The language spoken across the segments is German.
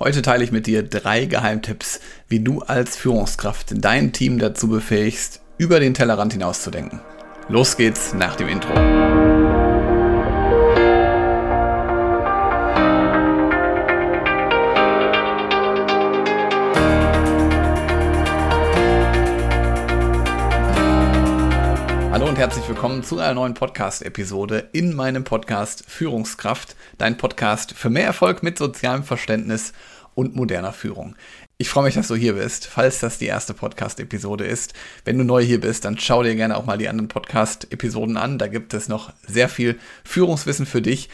Heute teile ich mit dir drei Geheimtipps, wie du als Führungskraft dein Team dazu befähigst, über den Tellerrand hinauszudenken. Los geht's nach dem Intro. Und herzlich willkommen zu einer neuen Podcast-Episode in meinem Podcast Führungskraft, dein Podcast für mehr Erfolg mit sozialem Verständnis und moderner Führung. Ich freue mich, dass du hier bist, falls das die erste Podcast-Episode ist. Wenn du neu hier bist, dann schau dir gerne auch mal die anderen Podcast-Episoden an. Da gibt es noch sehr viel Führungswissen für dich.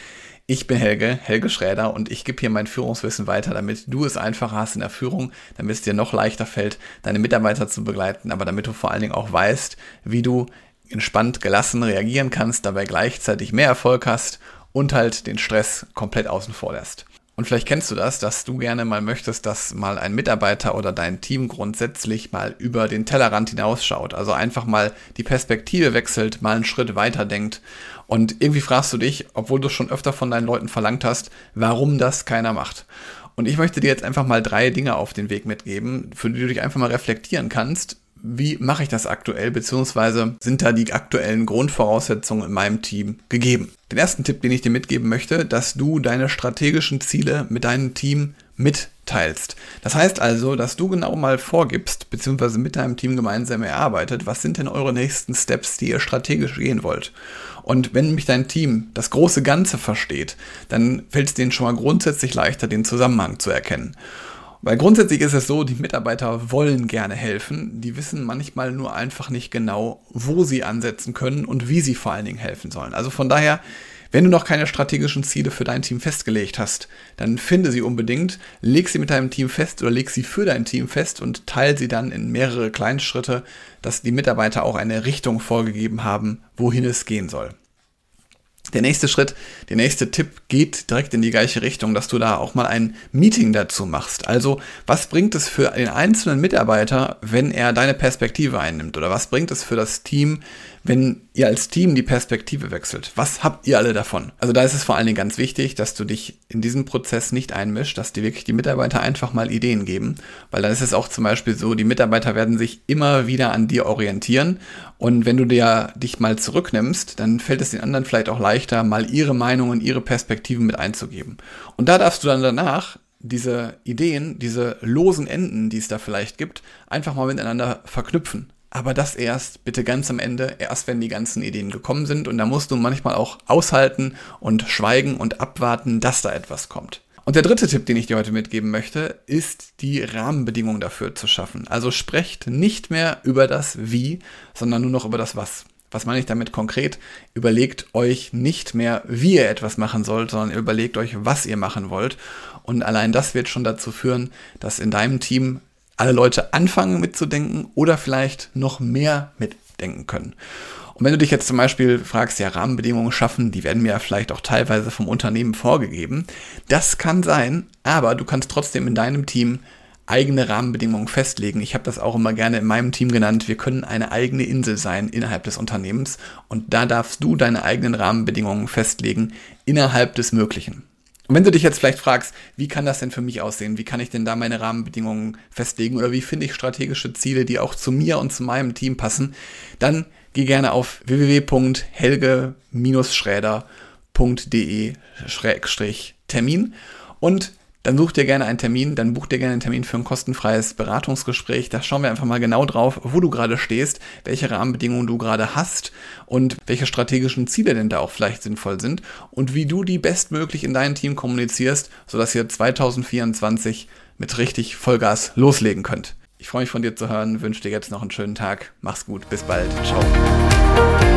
Ich bin Helge, Helge Schräder und ich gebe hier mein Führungswissen weiter, damit du es einfacher hast in der Führung, damit es dir noch leichter fällt, deine Mitarbeiter zu begleiten, aber damit du vor allen Dingen auch weißt, wie du entspannt, gelassen reagieren kannst, dabei gleichzeitig mehr Erfolg hast und halt den Stress komplett außen vor lässt. Und vielleicht kennst du das, dass du gerne mal möchtest, dass mal ein Mitarbeiter oder dein Team grundsätzlich mal über den Tellerrand hinausschaut. Also einfach mal die Perspektive wechselt, mal einen Schritt weiter denkt. Und irgendwie fragst du dich, obwohl du schon öfter von deinen Leuten verlangt hast, warum das keiner macht. Und ich möchte dir jetzt einfach mal drei Dinge auf den Weg mitgeben, für die du dich einfach mal reflektieren kannst, wie mache ich das aktuell, beziehungsweise sind da die aktuellen Grundvoraussetzungen in meinem Team gegeben. Den ersten Tipp, den ich dir mitgeben möchte, dass du deine strategischen Ziele mit deinem Team mitteilst. Das heißt also, dass du genau mal vorgibst, beziehungsweise mit deinem Team gemeinsam erarbeitet, was sind denn eure nächsten Steps, die ihr strategisch gehen wollt. Und wenn nämlich dein Team das große Ganze versteht, dann fällt es denen schon mal grundsätzlich leichter, den Zusammenhang zu erkennen. Weil grundsätzlich ist es so, die Mitarbeiter wollen gerne helfen, die wissen manchmal nur einfach nicht genau, wo sie ansetzen können und wie sie vor allen Dingen helfen sollen. Also von daher, wenn du noch keine strategischen Ziele für dein Team festgelegt hast, dann finde sie unbedingt, leg sie mit deinem Team fest oder leg sie für dein Team fest und teile sie dann in mehrere Kleinschritte, dass die Mitarbeiter auch eine Richtung vorgegeben haben, wohin es gehen soll. Der nächste Schritt, der nächste Tipp geht direkt in die gleiche Richtung, dass du da auch mal ein Meeting dazu machst. Also, was bringt es für den einzelnen Mitarbeiter, wenn er deine Perspektive einnimmt? Oder was bringt es für das Team, wenn ihr als Team die Perspektive wechselt? Was habt ihr alle davon? Also da ist es vor allen Dingen ganz wichtig, dass du dich in diesen Prozess nicht einmischst, dass dir wirklich die Mitarbeiter einfach mal Ideen geben, weil dann ist es auch zum Beispiel so, die Mitarbeiter werden sich immer wieder an dir orientieren und wenn du dir dich mal zurücknimmst, dann fällt es den anderen vielleicht auch leichter, mal ihre Meinungen, ihre Perspektiven mit einzugeben. Und da darfst du dann danach diese Ideen, diese losen Enden, die es da vielleicht gibt, einfach mal miteinander verknüpfen aber das erst bitte ganz am Ende, erst wenn die ganzen Ideen gekommen sind. Und da musst du manchmal auch aushalten und schweigen und abwarten, dass da etwas kommt. Und der dritte Tipp, den ich dir heute mitgeben möchte, ist die Rahmenbedingungen dafür zu schaffen. Also sprecht nicht mehr über das Wie, sondern nur noch über das Was. Was meine ich damit konkret? Überlegt euch nicht mehr, wie ihr etwas machen sollt, sondern überlegt euch, was ihr machen wollt. Und allein das wird schon dazu führen, dass in deinem Team alle Leute anfangen mitzudenken oder vielleicht noch mehr mitdenken können. Und wenn du dich jetzt zum Beispiel fragst, ja, Rahmenbedingungen schaffen, die werden mir ja vielleicht auch teilweise vom Unternehmen vorgegeben. Das kann sein, aber du kannst trotzdem in deinem Team eigene Rahmenbedingungen festlegen. Ich habe das auch immer gerne in meinem Team genannt. Wir können eine eigene Insel sein innerhalb des Unternehmens und da darfst du deine eigenen Rahmenbedingungen festlegen innerhalb des Möglichen. Und wenn du dich jetzt vielleicht fragst, wie kann das denn für mich aussehen? Wie kann ich denn da meine Rahmenbedingungen festlegen? Oder wie finde ich strategische Ziele, die auch zu mir und zu meinem Team passen? Dann geh gerne auf www.helge-schräder.de-termin und dann such dir gerne einen Termin, dann buch dir gerne einen Termin für ein kostenfreies Beratungsgespräch. Da schauen wir einfach mal genau drauf, wo du gerade stehst, welche Rahmenbedingungen du gerade hast und welche strategischen Ziele denn da auch vielleicht sinnvoll sind und wie du die bestmöglich in dein Team kommunizierst, sodass ihr 2024 mit richtig Vollgas loslegen könnt. Ich freue mich von dir zu hören, wünsche dir jetzt noch einen schönen Tag. Mach's gut, bis bald. Ciao.